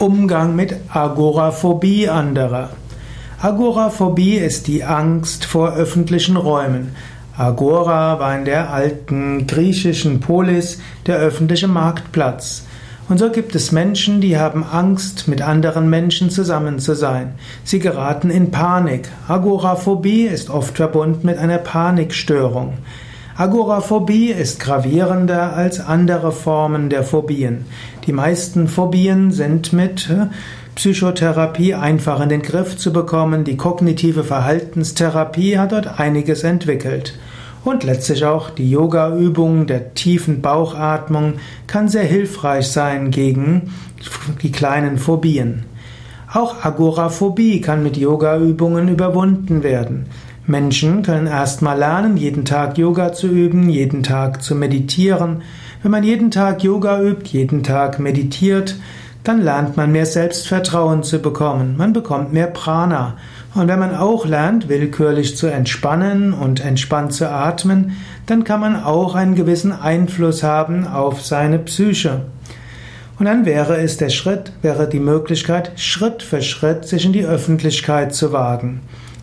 Umgang mit Agoraphobie anderer. Agoraphobie ist die Angst vor öffentlichen Räumen. Agora war in der alten griechischen Polis der öffentliche Marktplatz. Und so gibt es Menschen, die haben Angst, mit anderen Menschen zusammen zu sein. Sie geraten in Panik. Agoraphobie ist oft verbunden mit einer Panikstörung. Agoraphobie ist gravierender als andere Formen der Phobien. Die meisten Phobien sind mit äh, Psychotherapie einfach in den Griff zu bekommen. Die kognitive Verhaltenstherapie hat dort einiges entwickelt. Und letztlich auch die Yoga-Übung der tiefen Bauchatmung kann sehr hilfreich sein gegen die kleinen Phobien. Auch Agoraphobie kann mit Yoga-Übungen überwunden werden. Menschen können erstmal lernen, jeden Tag Yoga zu üben, jeden Tag zu meditieren. Wenn man jeden Tag Yoga übt, jeden Tag meditiert, dann lernt man mehr Selbstvertrauen zu bekommen. Man bekommt mehr Prana. Und wenn man auch lernt, willkürlich zu entspannen und entspannt zu atmen, dann kann man auch einen gewissen Einfluss haben auf seine Psyche. Und dann wäre es der Schritt, wäre die Möglichkeit, Schritt für Schritt sich in die Öffentlichkeit zu wagen.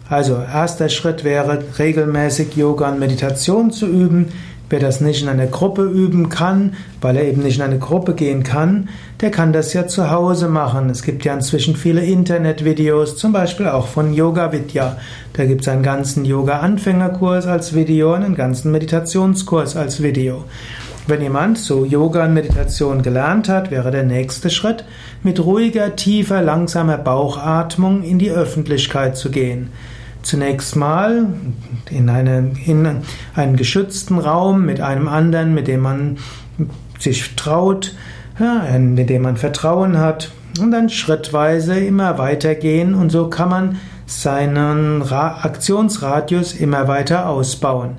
Also erster Schritt wäre regelmäßig Yoga und Meditation zu üben. Wer das nicht in einer Gruppe üben kann, weil er eben nicht in eine Gruppe gehen kann, der kann das ja zu Hause machen. Es gibt ja inzwischen viele Internetvideos, zum Beispiel auch von Yoga Vidya. Da gibt es einen ganzen Yoga-Anfängerkurs als Video und einen ganzen Meditationskurs als Video. Wenn jemand so Yoga und Meditation gelernt hat, wäre der nächste Schritt, mit ruhiger, tiefer, langsamer Bauchatmung in die Öffentlichkeit zu gehen. Zunächst mal in, eine, in einen geschützten Raum mit einem anderen, mit dem man sich traut, ja, mit dem man Vertrauen hat und dann schrittweise immer weitergehen und so kann man seinen Aktionsradius immer weiter ausbauen.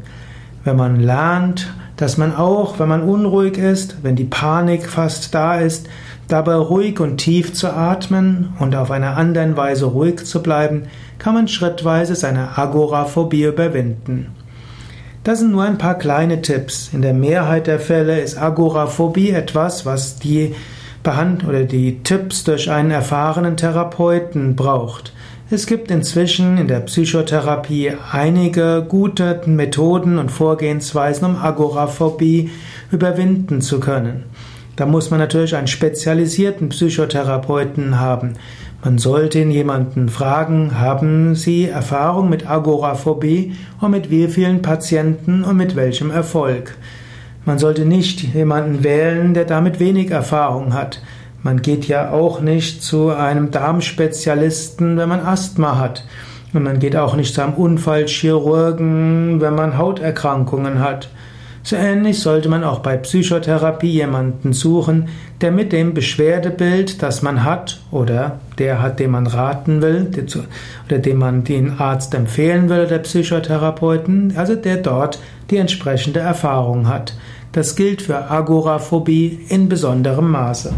Wenn man lernt, dass man auch, wenn man unruhig ist, wenn die Panik fast da ist, dabei ruhig und tief zu atmen und auf einer anderen Weise ruhig zu bleiben, kann man schrittweise seine Agoraphobie überwinden. Das sind nur ein paar kleine Tipps. In der Mehrheit der Fälle ist Agoraphobie etwas, was die Behand oder die Tipps durch einen erfahrenen Therapeuten braucht. Es gibt inzwischen in der Psychotherapie einige gute Methoden und Vorgehensweisen, um Agoraphobie überwinden zu können. Da muss man natürlich einen spezialisierten Psychotherapeuten haben. Man sollte ihn jemanden fragen, haben Sie Erfahrung mit Agoraphobie und mit wie vielen Patienten und mit welchem Erfolg? Man sollte nicht jemanden wählen, der damit wenig Erfahrung hat. Man geht ja auch nicht zu einem Darmspezialisten, wenn man Asthma hat. Und man geht auch nicht zu einem Unfallchirurgen, wenn man Hauterkrankungen hat. So ähnlich sollte man auch bei Psychotherapie jemanden suchen, der mit dem Beschwerdebild, das man hat, oder der hat, dem man raten will, oder dem man den Arzt empfehlen will, der Psychotherapeuten, also der dort die entsprechende Erfahrung hat. Das gilt für Agoraphobie in besonderem Maße.